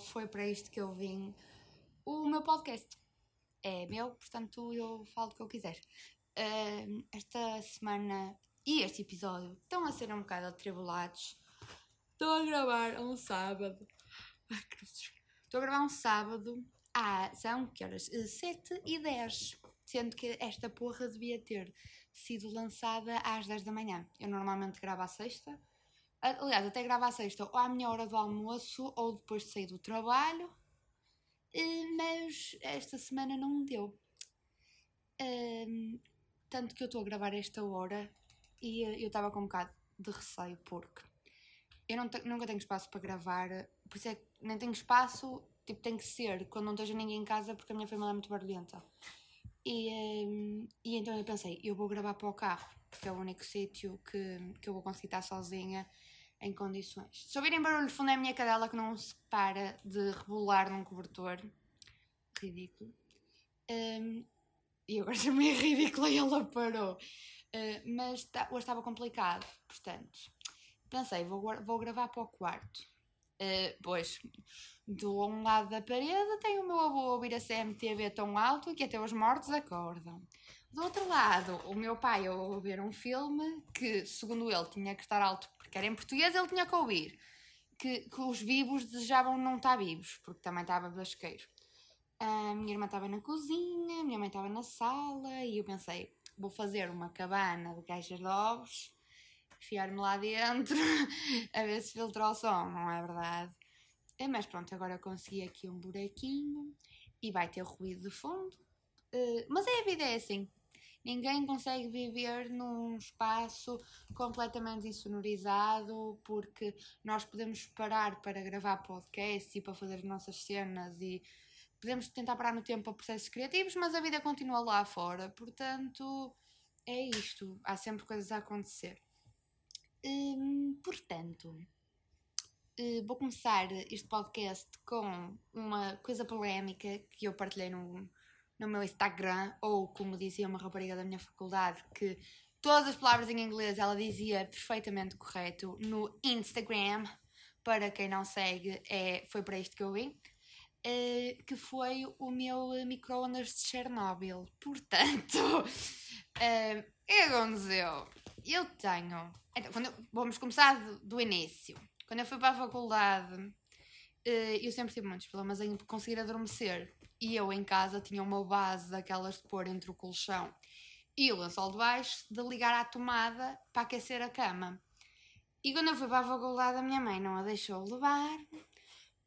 Foi para isto que eu vim, o meu podcast. É meu, portanto eu falo o que eu quiser. Uh, esta semana e este episódio estão a ser um bocado atribulados. Estou a gravar um sábado. Ai. Estou a gravar um sábado. Ah, são que horas? 7 e 10. Sendo que esta porra devia ter sido lançada às 10 da manhã. Eu normalmente gravo à sexta Aliás, até gravo à sexta ou à minha hora do almoço ou depois de sair do trabalho. Eh, mas esta semana não deu. tanto que eu estou a gravar esta hora e eh, eu estava com um bocado de receio porque eu não te, nunca tenho espaço para gravar, por isso é que nem tenho espaço, tipo, tem que ser quando não esteja ninguém em casa porque a minha família é muito barulhenta. E, um, e então eu pensei, eu vou gravar para o carro, porque é o único sítio que, que eu vou conseguir estar sozinha em condições. Se ouvirem barulho fundo é a minha cadela que não se para de rebolar num cobertor. Ridículo. Um, e agora chamei ridícula e ela parou. Uh, mas tá, hoje estava complicado, portanto. Pensei, vou, vou gravar para o quarto. Uh, pois, do um lado da parede tem o meu avô a ouvir a CMTV tão alto que até os mortos acordam. Do outro lado, o meu pai a ouvir um filme que, segundo ele, tinha que estar alto porque era em português, ele tinha que ouvir que, que os vivos desejavam não estar vivos, porque também estava basqueiro. A minha irmã estava na cozinha, a minha mãe estava na sala e eu pensei, vou fazer uma cabana de caixas de ovos, enfiar-me lá dentro, a ver se filtra o som, não é verdade? É, mas pronto, agora consegui aqui um buraquinho e vai ter ruído de fundo. Uh, mas é a vida é assim. Ninguém consegue viver num espaço completamente insonorizado, porque nós podemos parar para gravar podcast e para fazer as nossas cenas e podemos tentar parar no tempo para processos criativos, mas a vida continua lá fora. Portanto, é isto. Há sempre coisas a acontecer. Hum, portanto, eh, vou começar este podcast com uma coisa polémica que eu partilhei no, no meu Instagram, ou como dizia uma rapariga da minha faculdade, que todas as palavras em inglês ela dizia perfeitamente correto no Instagram. Para quem não segue, é, foi para isto que eu vim. Uh, que foi o meu micro-ondas de Chernobyl. Portanto, uh, o aconteceu? Eu tenho. Então, eu, vamos começar do, do, início. Quando eu fui para a faculdade, uh, eu sempre tive muitos problemas em conseguir adormecer e eu em casa tinha uma base daquelas de pôr entre o colchão e o lençol de baixo, de ligar à tomada para aquecer a cama. E quando eu fui para a faculdade, a minha mãe não a deixou levar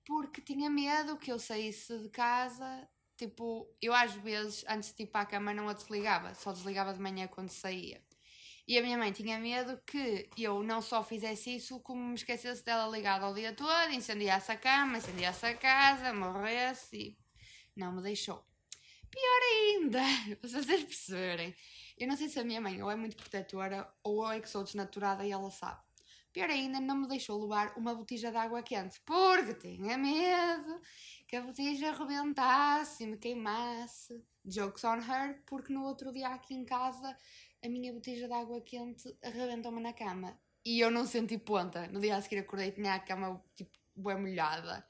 porque tinha medo que eu saísse de casa. Tipo, eu às vezes, antes de ir para a cama, não a desligava, só desligava de manhã quando saía. E a minha mãe tinha medo que eu não só fizesse isso, como me esquecesse dela ligada ao dia todo, incendiasse a cama, incendiasse a casa, morresse e não me deixou. Pior ainda, vocês perceberem, eu não sei se a minha mãe ou é muito protetora ou é que sou desnaturada e ela sabe. Pior ainda, não me deixou levar uma botija de água quente, porque tinha medo que a botija arrebentasse e me queimasse. Jokes on her, porque no outro dia aqui em casa a minha botija de água quente arrebentou-me na cama. E eu não senti ponta. No dia a seguir acordei e tinha a cama tipo bem molhada.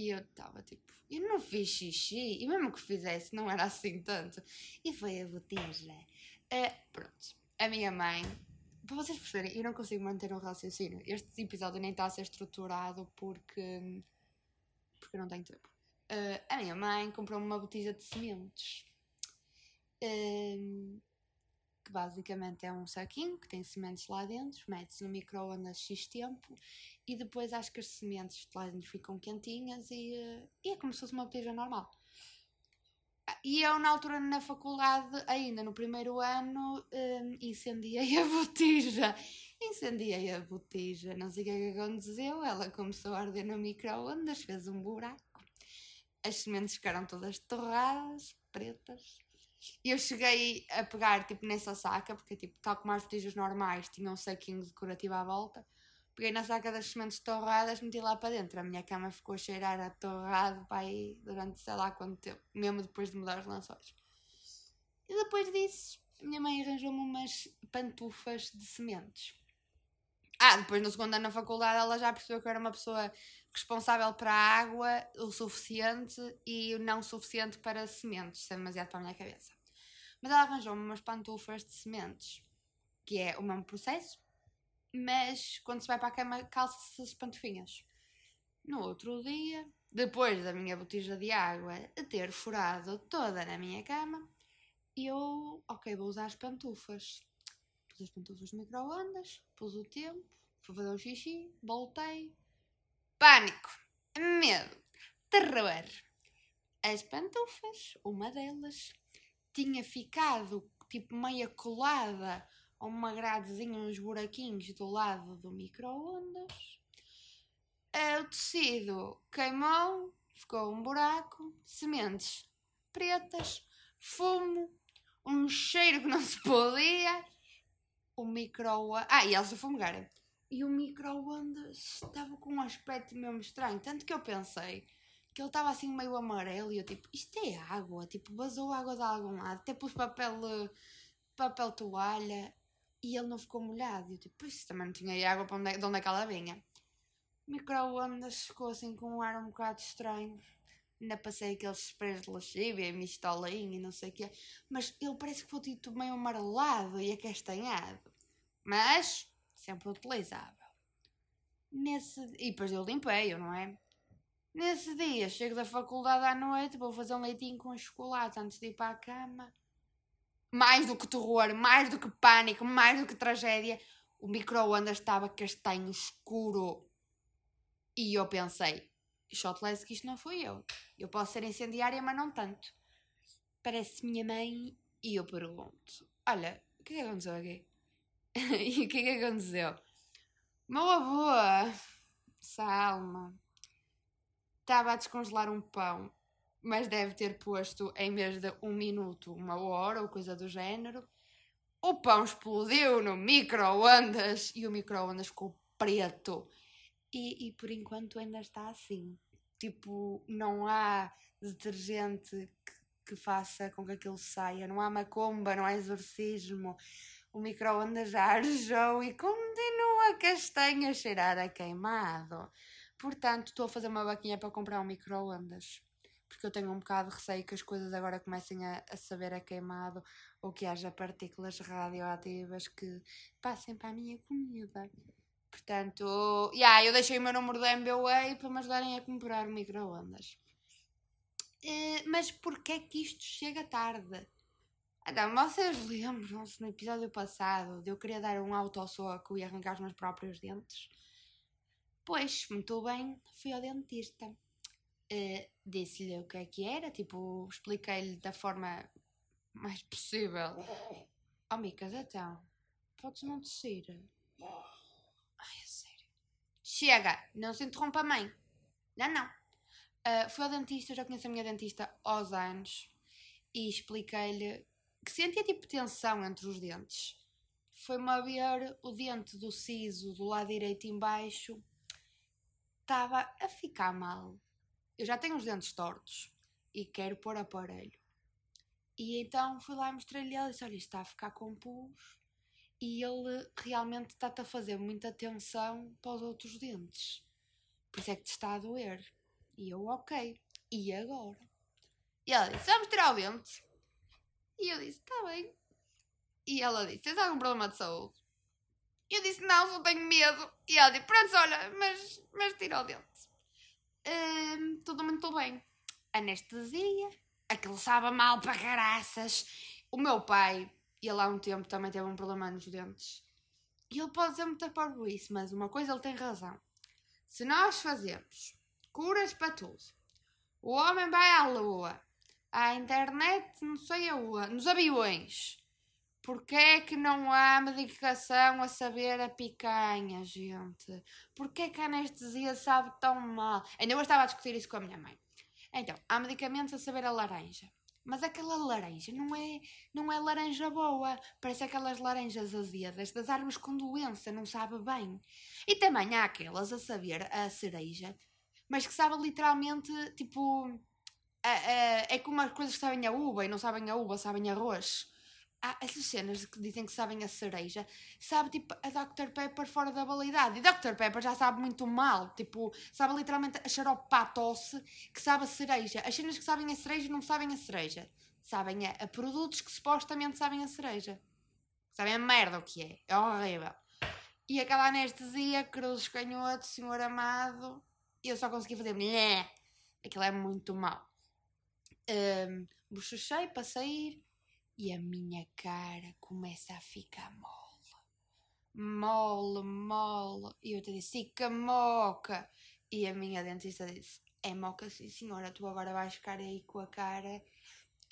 E eu estava tipo, eu não fiz xixi, e mesmo que fizesse, não era assim tanto. E foi a botija. Uh, pronto, a minha mãe, para vocês perceberem, eu não consigo manter um raciocínio. Este episódio nem está a ser estruturado porque. porque não tenho tempo. Uh, a minha mãe comprou-me uma botija de sementes. Uh, que basicamente é um saquinho que tem sementes lá dentro, mete-se no micro-ondas X tempo e depois acho que as sementes de lá dentro ficam quentinhas e, eh, e é como se fosse uma botija normal. E eu, na altura, na faculdade, ainda no primeiro ano, um, incendiei a botija. Incendiei a botija, não sei o que é que aconteceu. Ela começou a arder no micro-ondas, fez um buraco. As sementes ficaram todas torradas, pretas. E eu cheguei a pegar, tipo, nessa saca, porque, tipo, tal como as botijas normais, tinham um saquinho decorativo à volta. Peguei na saca das sementes torradas, meti lá para dentro. A minha cama ficou a cheirar a torrado para aí durante sei lá quanto tempo, mesmo depois de mudar os lençóis. E depois disso, a minha mãe arranjou-me umas pantufas de sementes. Ah, depois no segundo ano na faculdade ela já percebeu que eu era uma pessoa responsável para a água o suficiente e não suficiente para sementes, isso é demasiado para a minha cabeça. Mas ela arranjou-me umas pantufas de sementes, que é o mesmo processo, mas quando se vai para a cama calça-se as pantufinhas. No outro dia, depois da minha botija de água ter furado toda na minha cama, eu, ok, vou usar as pantufas. Pus as pantufas no micro-ondas, pus o tempo, fui fazer o xixi, voltei. Pânico, medo, terror. As pantufas, uma delas, tinha ficado tipo meia colada a uma gradezinha, uns buraquinhos do lado do micro-ondas. O tecido queimou, ficou um buraco, sementes pretas, fumo, um cheiro que não se podia, o micro-ondas. Ah, e eles a fumegaram. E o micro-ondas estava com um aspecto mesmo estranho. Tanto que eu pensei que ele estava assim meio amarelo e eu tipo, isto é água, tipo, vazou água de algum lado, até pus papel, papel toalha e ele não ficou molhado. E eu tipo, pois também não tinha água para onde, é, de onde é que ela vinha. Micro-ondas ficou assim com um ar um bocado estranho. Ainda passei aqueles sprays de lexívia, mistolinho e não sei o quê. Mas ele parece que ficou tipo meio amarelado e acastanhado. Mas sempre utilizável. Nesse... E depois eu limpei-o, não é? Nesse dia, chego da faculdade à noite, vou fazer um leitinho com chocolate antes de ir para a cama. Mais do que terror, mais do que pânico, mais do que tragédia, o micro-ondas estava castanho escuro. E eu pensei, shotless que isto não fui eu. Eu posso ser incendiária, mas não tanto. Parece minha mãe e eu pergunto, olha, o que é que aconteceu aqui? e o que é que aconteceu? Meu avô, Salma, estava a descongelar um pão, mas deve ter posto em vez de um minuto, uma hora ou coisa do género. O pão explodiu no micro-ondas e o micro-ondas ficou preto. E, e por enquanto ainda está assim. Tipo, não há detergente que, que faça com que aquilo saia, não há macumba, não há exorcismo. O micro-ondas já e continua castanho a cheirar a queimado. Portanto, estou a fazer uma vaquinha para comprar um micro-ondas. Porque eu tenho um bocado de receio que as coisas agora comecem a, a saber a queimado ou que haja partículas radioativas que passem para a minha comida. Portanto, yeah, eu deixei o meu número da MBWay para me ajudarem a comprar micro-ondas. Uh, mas porquê que isto chega tarde? Então, vocês lembram-se no episódio passado de eu querer dar um autossoco e arrancar os meus próprios dentes? Pois, muito bem, fui ao dentista. Uh, Disse-lhe o que é que era, tipo, expliquei-lhe da forma mais possível. Oh, Micas, então, podes não descer? Ai, é sério. Chega, não se interrompa mãe. Não, não. Uh, fui ao dentista, já conheço a minha dentista aos anos e expliquei-lhe que sentia tipo tensão entre os dentes. Foi-me a ver o dente do siso do lado direito embaixo estava a ficar mal. Eu já tenho os dentes tortos e quero pôr aparelho. E então fui lá e mostrei-lhe ele e disse: Olha, isto está a ficar com pus e ele realmente está-te a fazer muita atenção para os outros dentes. Por isso é que te está a doer. E eu, ok. E agora? E ela disse: Vamos tirar o dente. E eu disse: Está bem. E ela disse: Tens algum problema de saúde? Eu disse: Não, só tenho medo. E ela disse: Pronto, olha, mas, mas tira o dente. Hum, tudo muito bem. Anestesia. Aquilo sabe mal para caraças. O meu pai ele há um tempo também teve um problema nos dentes. E ele pode dizer muita isso, mas uma coisa ele tem razão. Se nós fazemos curas para tudo, o homem vai à lua, à internet, não sei aonde, nos aviões. Porquê é que não há medicação a saber a picanha, gente? Porquê é que a anestesia sabe tão mal? Ainda eu estava a discutir isso com a minha mãe. Então, há medicamentos a saber a laranja. Mas aquela laranja não é, não é laranja boa. Parece aquelas laranjas azedas das árvores com doença, não sabe bem. E também há aquelas a saber a cereja, mas que sabe literalmente, tipo... A, a, é como as coisas que sabem a uva e não sabem a uva, sabem arroz. há essas cenas que dizem que sabem a cereja, sabe tipo a Dr. Pepper fora da validade. E Dr. Pepper já sabe muito mal, tipo, sabe literalmente a xarope a tosse que sabe a cereja. As cenas que sabem a cereja não sabem a cereja. Sabem a, a produtos que supostamente sabem a cereja. Sabem a merda o que é. É horrível. E aquela anestesia, cruzes canhoto, senhor amado, eu só consegui fazer. Nhé. Aquilo é muito mau. Um, bochechei para sair e a minha cara começa a ficar mole. Mole, mole. E eu te disse, fica moca. E a minha dentista disse, é moca sim senhora, tu agora vais ficar aí com a cara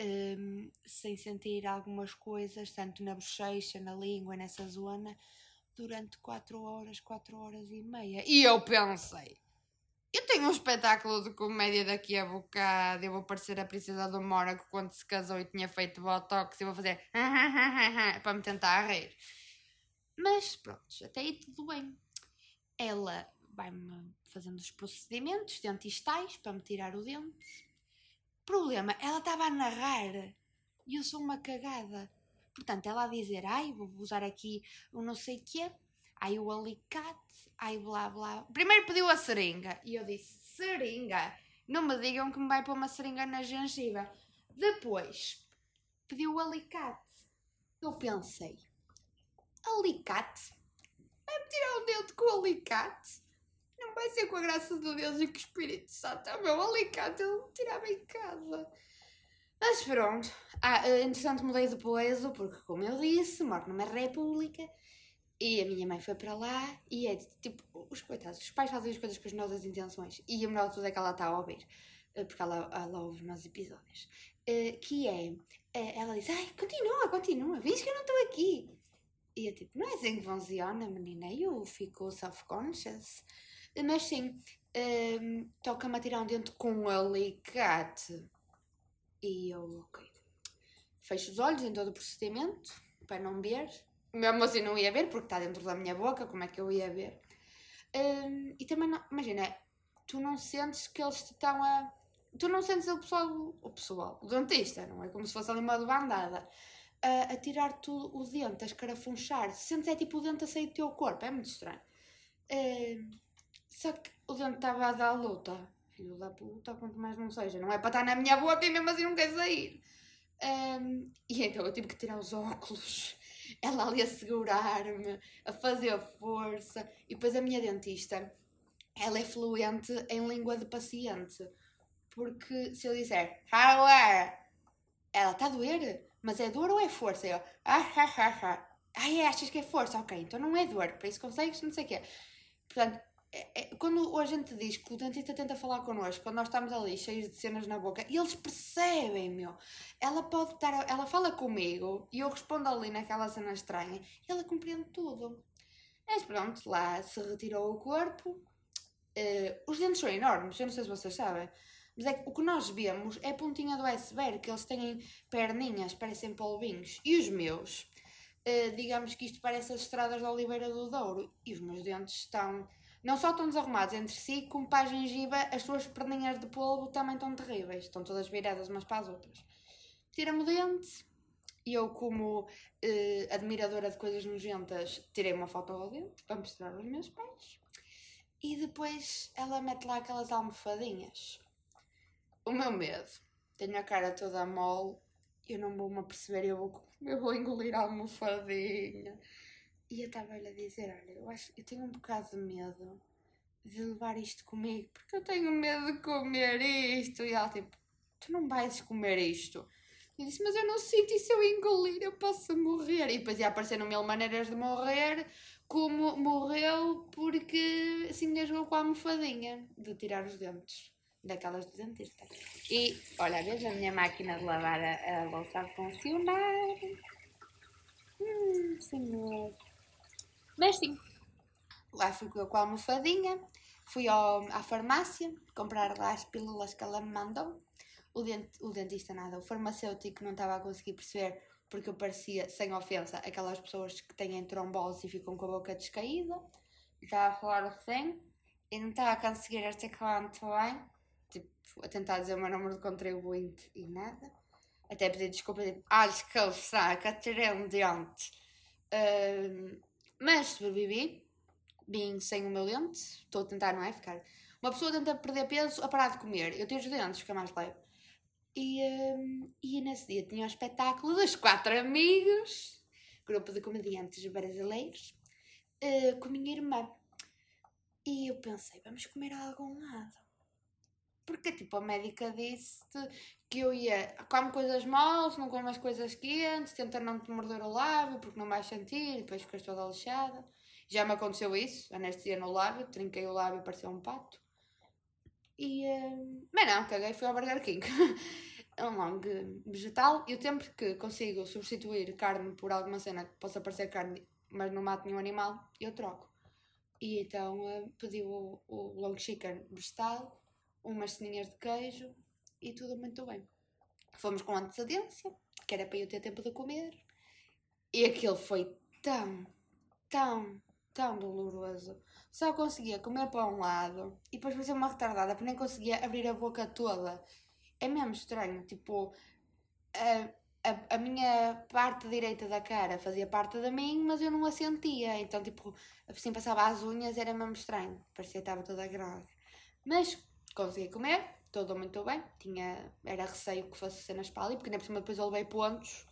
um, sem sentir algumas coisas, tanto na bochecha, na língua, nessa zona, durante 4 horas, 4 horas e meia. E eu pensei, eu tenho um espetáculo de comédia daqui a bocado. Eu vou parecer a princesa do Mónaco quando se casou e tinha feito botox. E vou fazer para me tentar rir. Mas pronto, até aí tudo bem. Ela vai-me fazendo os procedimentos dentistais para me tirar o dente. Problema, ela estava a narrar e eu sou uma cagada. Portanto, ela a dizer, ai, vou usar aqui o não sei o quê, ai o alicate, ai blá blá. Primeiro pediu a seringa e eu disse: seringa? Não me digam que me vai pôr uma seringa na gengiva. Depois pediu o alicate. Eu pensei: alicate? Vai-me tirar o dedo com o alicate? Não vai ser com a graça de Deus e com o Espírito Santo. O meu alicate ele me tirava em casa. Mas pronto. Ah, interessante, mudei de peso, porque, como eu disse, moro numa república e a minha mãe foi para lá e é tipo, os coitados, os pais fazem as coisas com as nossas intenções e o melhor de tudo é que ela está a ouvir, eh, porque ela, ela ouve os meus episódios. Uh, que é, uh, ela diz, ai, continua, continua, vês que eu não estou aqui. E eu tipo, não é assim que funciona, menina, eu fico self-conscious. Mas sim, um, toca-me a tirar um dente com um alicate. E eu, ok. Fecho os olhos em todo o procedimento, para não ver mesmo assim não ia ver, porque está dentro da minha boca, como é que eu ia ver? Um, e também, não, imagina, tu não sentes que eles te estão a. Tu não sentes o pessoal, o pessoal, o dentista, não é como se fosse ali uma bandada, a, a tirar tudo o dente, a escarafunchar. Sentes é tipo o dente a sair do teu corpo, é muito estranho. Um, só que o dente estava a dar luta. Filho da puta, quanto mais não seja. Não é para estar na minha boca e mesmo assim não quer sair. Um, e então eu tive que tirar os óculos ela ali a segurar-me, a fazer força. E depois a minha dentista, ela é fluente em língua de paciente. Porque se eu disser, how Ela está a doer? Mas é dor ou é força? Eu, ah, ah, ah, ah. Ai, achas que é força? Ok, então não é dor, para isso consegues, não sei o quê. Portanto, é, é, quando a gente diz que o dentista tenta falar connosco, quando nós estamos ali cheios de cenas na boca, e eles percebem, meu. Ela pode estar, ela fala comigo e eu respondo ali naquela cena estranha e ela compreende tudo. Mas pronto, lá se retirou o corpo. Uh, os dentes são enormes, eu não sei se vocês sabem. Mas é que o que nós vemos é a pontinha do iceberg, que eles têm perninhas, parecem polvinhos. E os meus, uh, digamos que isto parece as estradas da Oliveira do Douro. E os meus dentes estão não só estão desarrumados entre si, como para a gengiva, as suas perninhas de polvo também estão terríveis. Estão todas viradas umas para as outras. Tira-me o dente. E eu, como eh, admiradora de coisas nojentas, tirei uma foto ao dente para mostrar aos meus pais. E depois ela mete lá aquelas almofadinhas. O meu medo. Tenho a cara toda mole. Eu não vou-me aperceber. Eu vou, eu vou engolir a almofadinha. E eu estava-lhe a dizer: Olha, eu, acho, eu tenho um bocado de medo de levar isto comigo, porque eu tenho medo de comer isto. E ela, tipo, tu não vais comer isto. Eu disse: Mas eu não sinto, e se eu engolir, eu posso morrer. E depois ia aparecer mil maneiras de morrer, como morreu porque se engasgou com a almofadinha de tirar os dentes. Daquelas do dentista. E olha, vês a minha máquina de lavar a, a louça a funcionar. Hum, senhor. Mas sim, lá fui com a almofadinha, fui ao, à farmácia comprar lá as pílulas que ela me mandou. O, dent, o dentista nada, o farmacêutico não estava a conseguir perceber porque eu parecia, sem ofensa, aquelas pessoas que têm trombose e ficam com a boca descaída. Estava a falar assim e não estava a conseguir articular muito bem, tipo, a tentar dizer o meu número de contribuinte e nada. Até pedi desculpa, tipo, ai, que saca, tirei um. Uh, mas sobrevivi, vim sem o meu dente, estou a tentar, não é? Ficar. Uma pessoa tenta perder peso a parar de comer. Eu tenho os dentes, fica mais leve. E, um, e nesse dia tinha um espetáculo dos quatro amigos, grupo de comediantes brasileiros, uh, com minha irmã. E eu pensei, vamos comer a algum lado. Porque, tipo, a médica disse que eu ia, come coisas moles, não come as coisas quentes, tenta não te morder o lábio porque não vais sentir, depois ficas toda lixada. Já me aconteceu isso, anestesia no lábio, trinquei o lábio parecia um pato. E, uh, mas não, caguei, fui ao Burger King. é um longo vegetal e o tempo que consigo substituir carne por alguma cena que possa parecer carne, mas não mate nenhum animal, eu troco. E então uh, pedi o, o long chicken vegetal, umas ceninhas de queijo e tudo muito bem. Fomos com antecedência, que era para eu ter tempo de comer. E aquilo foi tão, tão, tão doloroso. Só conseguia comer para um lado e depois fazer uma retardada porque nem conseguia abrir a boca toda. É mesmo estranho, tipo, a, a, a minha parte direita da cara fazia parte de mim, mas eu não a sentia. Então, tipo, assim passava as unhas, era mesmo estranho. Parecia que estava toda grave. Mas consegui comer, tudo muito bem. Tinha, era receio que fosse cenas para ali, porque nem por cima depois eu levei pontos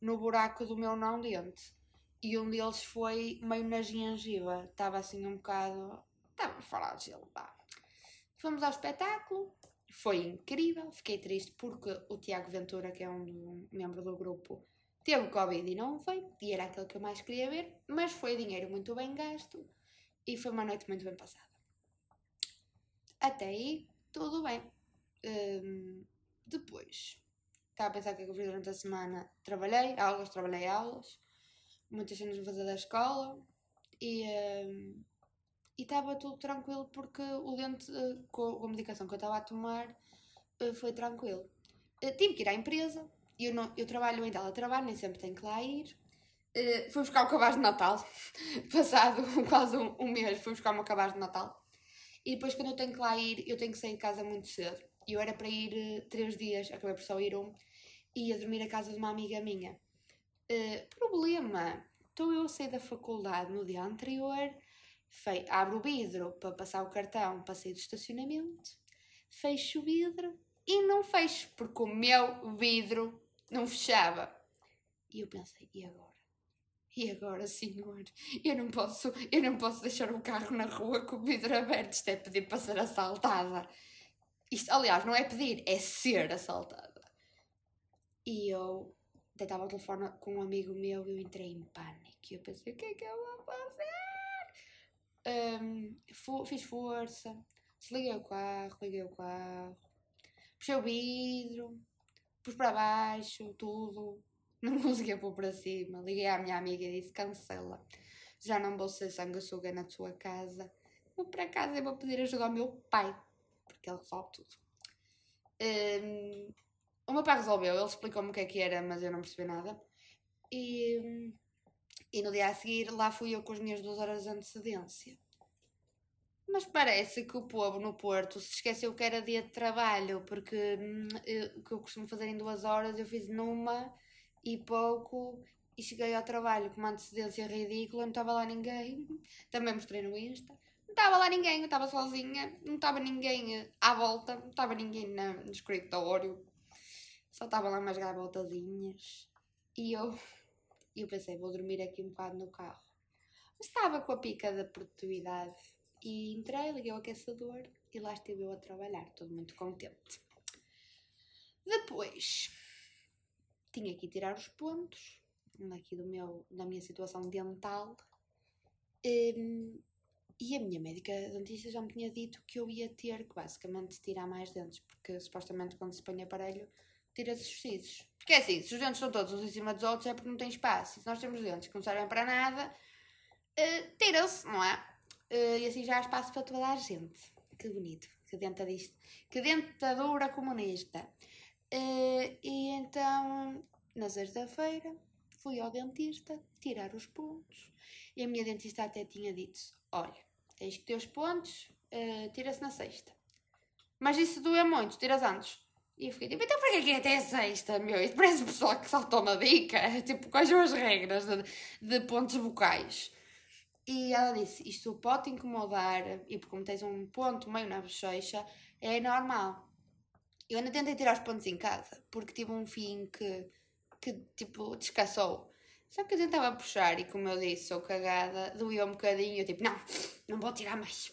no buraco do meu não dente. E um deles foi meio na gengiva. Estava assim um bocado. Estava frágil, pá. Fomos ao espetáculo, foi incrível. Fiquei triste porque o Tiago Ventura, que é um, membro do grupo, teve Covid e não foi. E era aquele que eu mais queria ver. Mas foi dinheiro muito bem gasto e foi uma noite muito bem passada. Até aí, tudo bem. Um, depois, estava a pensar é que eu fiz durante a semana. Trabalhei, aulas, trabalhei aulas, muitas cenas a fazer da escola e um, estava tudo tranquilo porque o dente, uh, com a medicação que eu estava a tomar, uh, foi tranquilo. Uh, tive que ir à empresa, eu, não, eu trabalho em teletrabalho, nem sempre tenho que lá ir. Uh, fui buscar o cabaz de Natal, passado quase um, um mês, fui buscar o meu cabaz de Natal. E depois, quando eu tenho que lá ir, eu tenho que sair de casa muito cedo. Eu era para ir uh, três dias, acabei por só ir um, e ia dormir à casa de uma amiga minha. Uh, problema: estou eu sair da faculdade no dia anterior, fei, abro o vidro para passar o cartão para sair do estacionamento, fecho o vidro e não fecho, porque o meu vidro não fechava. E eu pensei: e agora? E agora, senhor, eu não posso, eu não posso deixar o carro na rua com o vidro aberto. Isto é pedir para ser assaltada. Isto, aliás, não é pedir, é ser assaltada. E eu deitava o telefone com um amigo meu e eu entrei em pânico. E eu pensei, o que é que eu vou fazer? Um, fiz força, desliguei o carro, liguei o carro, puxei o vidro, pus para baixo, tudo não conseguia pôr para cima. Liguei à minha amiga e disse: cancela. Já não vou ser sanguessuga na tua casa. Vou para casa e vou pedir ajuda ao meu pai, porque ele resolve tudo. Um, o meu pai resolveu, ele explicou-me o que é que era, mas eu não percebi nada. E, e no dia a seguir lá fui eu com as minhas duas horas de antecedência. Mas parece que o povo no Porto se esqueceu que era dia de trabalho, porque hum, o que eu costumo fazer em duas horas eu fiz numa e pouco e cheguei ao trabalho com uma antecedência ridícula, não estava lá ninguém. Também mostrei no Insta. Não estava lá ninguém, eu estava sozinha, não estava ninguém à volta, não estava ninguém no escritório. Só estava lá umas gaivoltadinhas. E eu, eu pensei, vou dormir aqui um bocado no carro. Mas estava com a pica da produtividade. E entrei, liguei o aquecedor e lá estive eu a trabalhar, todo muito contente. Depois, tinha que tirar os pontos aqui do meu, da minha situação dental. Um, e a minha médica dentista já me tinha dito que eu ia ter que basicamente tirar mais dentes, porque supostamente quando se põe aparelho tira-se os sisos. Porque é assim, se os dentes estão todos uns em cima dos outros é porque não tem espaço. Se nós temos dentes que não servem para nada, uh, tira-se, não é? Uh, e assim já há espaço para toda a gente. Que bonito, que dentadista. Que dentadura comunista. Uh, e então, na sexta-feira, fui ao dentista tirar os pontos. E a minha dentista até tinha dito: Olha, tens que ter os pontos, uh, tira-se na sexta. Mas isso doeu muito, tiras antes. E eu fiquei tipo, então para que é é até sexta, meu? Isto parece pessoal que saltou uma dica. Tipo, quais são as regras de, de pontos vocais? E ela disse, isto pode incomodar, e como tens um ponto meio na bochecha, é normal. Eu ainda tentei tirar os pontos em casa, porque tive um fim que, que tipo, descansou. Só que eu tentava puxar e como eu disse, sou cagada, doía um bocadinho, eu tipo, não, não vou tirar mais.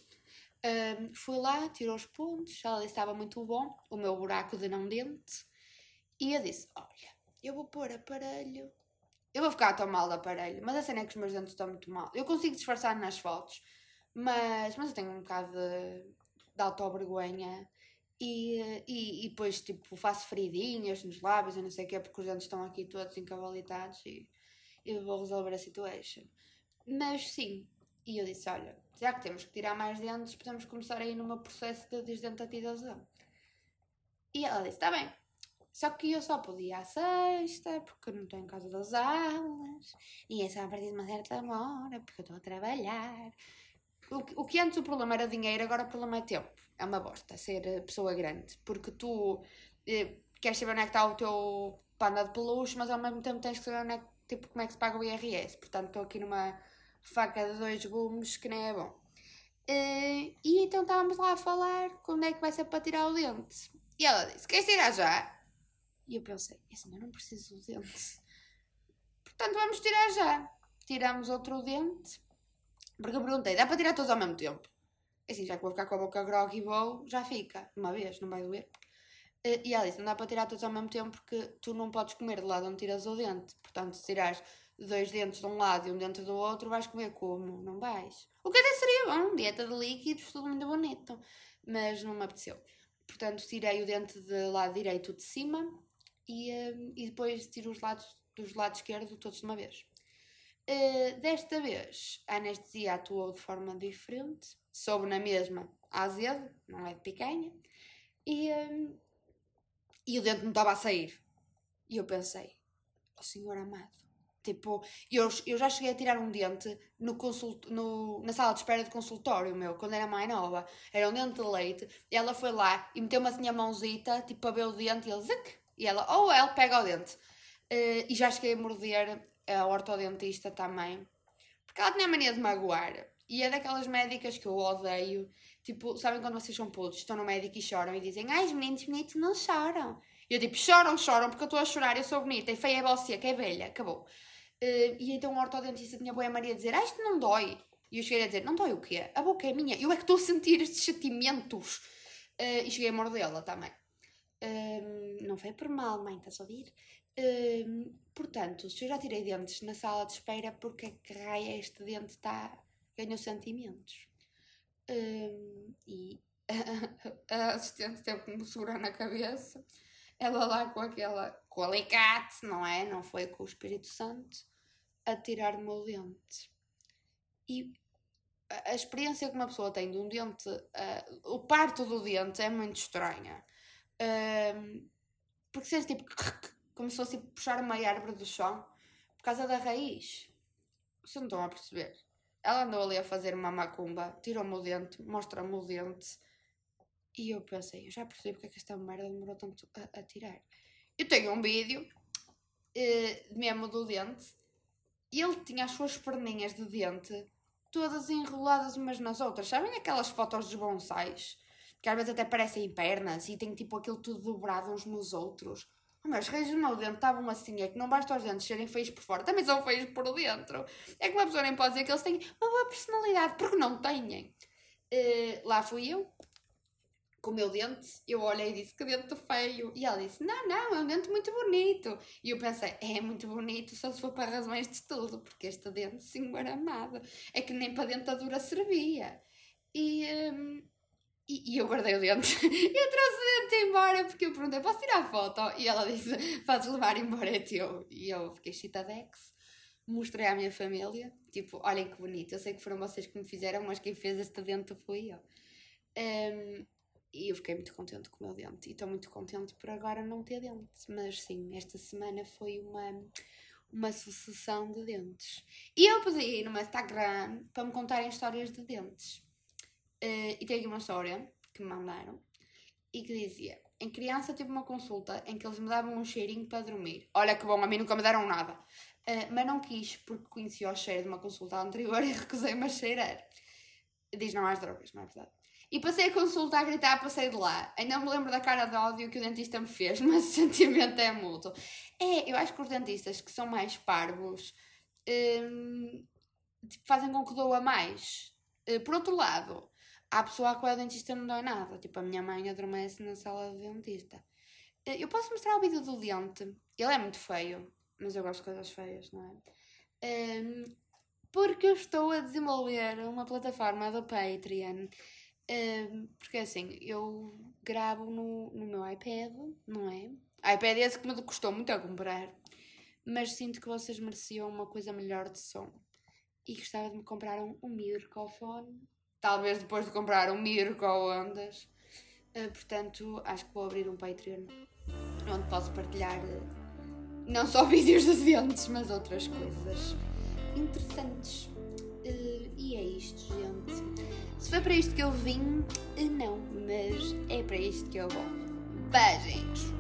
Um, fui lá, tirou os pontos, ela disse estava muito bom, o meu buraco de não dente. E eu disse, olha, eu vou pôr aparelho. Eu vou ficar tão mal do aparelho, mas a cena é que os meus dentes estão muito mal. Eu consigo disfarçar nas fotos, mas, mas eu tenho um bocado de, de auto-vergonha. E, e, e depois, tipo, faço feridinhas nos lábios e não sei o quê, porque os dentes estão aqui todos encavalitados e vou resolver a situação. Mas sim, e eu disse: olha, já que temos que tirar mais dentes, podemos começar aí num processo de desdentatização. E ela disse: está bem. Só que eu só podia à sexta, porque não estou em casa das aulas, e é só a partir de uma certa hora, porque eu estou a trabalhar. O o que antes o problema era dinheiro, agora o problema é tempo. É uma bosta ser eh, pessoa grande, porque tu eh, queres saber onde é que está o teu panda de peluche, mas ao mesmo tempo tens que saber onde é que tipo, como é que se paga o IRS. Portanto, estou aqui numa faca de dois gumes que nem é bom. Uh, e então estávamos lá a falar quando é que vai ser para tirar o dente. E ela disse: Queres tirar já? E eu pensei: Assim, eu não preciso do dente. Portanto, vamos tirar já. Tiramos outro dente. Porque eu perguntei: Dá para tirar todos ao mesmo tempo? Assim, já que vou ficar com a boca grog e vou, já fica. Uma vez, não vai doer. Uh, e ela disse: Não dá para tirar todos ao mesmo tempo porque tu não podes comer de lado onde tiras o dente. Portanto, se tirares dois dentes de um lado e um dente do outro, vais comer como? Não vais. O que até seria bom, dieta de líquidos, tudo muito bonito. Mas não me apeteceu. Portanto, tirei o dente do lado direito de cima e, uh, e depois tiro os lados dos lados esquerdo todos de uma vez. Uh, desta vez, a anestesia atuou de forma diferente. Soube na mesma azedo, não é de. E, e o dente não estava a sair. E eu pensei, oh senhor amado, tipo, eu, eu já cheguei a tirar um dente no consult, no, na sala de espera de consultório meu, quando era mais nova. Era um dente de leite. E ela foi lá e meteu-me assim a mãozita, tipo, para ver o dente e ele, zic, e ela, ou oh, pega o dente. Uh, e já cheguei a morder a ortodontista também. Porque ela tinha a mania de magoar. E é daquelas médicas que eu odeio. Tipo, sabem quando vocês são putos, estão no médico e choram e dizem Ai, os meninos bonitos não choram. E eu tipo, choram, choram, porque eu estou a chorar, eu sou bonita, e feia é você, que é velha, acabou. Uh, e então o ortodontista tinha boa Maria a dizer, ah, isto não dói. E eu cheguei a dizer, não dói o quê? A boca é minha, eu é que estou a sentir estes sentimentos. Uh, e cheguei a mordê-la também. Uh, não foi por mal, mãe, estás a ouvir? Portanto, se eu já tirei dentes na sala de espera, porque é que raia este dente está ganhou sentimentos. Um, e a assistente teve que me segurar na cabeça. Ela lá com aquela, com alicate, não é? Não foi com o Espírito Santo, a tirar-me o dente. E a, experiência que uma pessoa tem de um dente, uh, o parto do dente é muito estranha. Um, porque sentes tipo, como se fosse tipo, puxar uma árvore do chão por causa da raiz. Vocês não estão a perceber? Ela andou ali a fazer uma macumba, tirou-me o dente, mostra-me o dente. E eu pensei, eu já percebi porque é que esta merda demorou tanto a, a tirar. Eu tenho um vídeo uh, mesmo do dente e ele tinha as suas perninhas de dente todas enroladas umas nas outras. Sabem aquelas fotos dos bonsais? Que às vezes até parecem pernas e tem tipo aquilo tudo dobrado uns nos outros. Mas reis do meu dente estavam assim, é que não basta os dentes serem feios por fora, também são feios por dentro. É que uma pessoa nem pode dizer que eles têm uma boa personalidade, porque não têm. Uh, lá fui eu, com o meu dente, eu olhei e disse que dente feio. E ela disse: Não, não, é um dente muito bonito. E eu pensei: É muito bonito só se for para razões de estudo, porque este dente, senhor amado, é que nem para dentadura servia. E. Um, e, e, eu guardei o dente. eu trouxe o dente embora porque eu perguntei: posso tirar a foto? E ela disse: podes levar embora, é teu. E eu fiquei chitadex. Mostrei à minha família: tipo, olhem que bonito. Eu sei que foram vocês que me fizeram, mas quem fez este dente fui eu. Um, e eu fiquei muito contente com o meu dente. E estou muito contente por agora não ter dente. Mas sim, esta semana foi uma, uma sucessão de dentes. E eu pedi no meu Instagram para me contarem histórias de dentes. Uh, e tem aqui uma história que me mandaram e que dizia: em criança tive uma consulta em que eles me davam um cheirinho para dormir. Olha que bom, a mim nunca me deram nada. Uh, mas não quis, porque conhecia o cheiro de uma consulta anterior e recusei-me a cheirar. Diz não às drogas, não é verdade? E passei a consulta a gritar, passei de lá. Ainda me lembro da cara de ódio que o dentista me fez, mas o sentimento é mútuo. É, eu acho que os dentistas que são mais parvos hum, tipo, fazem com que doa mais. Uh, por outro lado, há pessoa a qual o dentista não dói nada. Tipo, a minha mãe adormece na sala do dentista. Uh, eu posso mostrar o vídeo do dente. Ele é muito feio, mas eu gosto de coisas feias, não é? Um, porque eu estou a desenvolver uma plataforma do Patreon porque assim, eu gravo no, no meu iPad, não é? iPad é esse que me custou muito a comprar, mas sinto que vocês mereciam uma coisa melhor de som. E gostava de me comprar um, um microfone, talvez depois de comprar um micro-ondas. Uh, portanto, acho que vou abrir um Patreon onde posso partilhar uh, não só vídeos de dentes, mas outras coisas interessantes. Uh, e é isto, gente. Se foi para isto que eu vim, não, mas é para isto que eu vou. Beijinhos!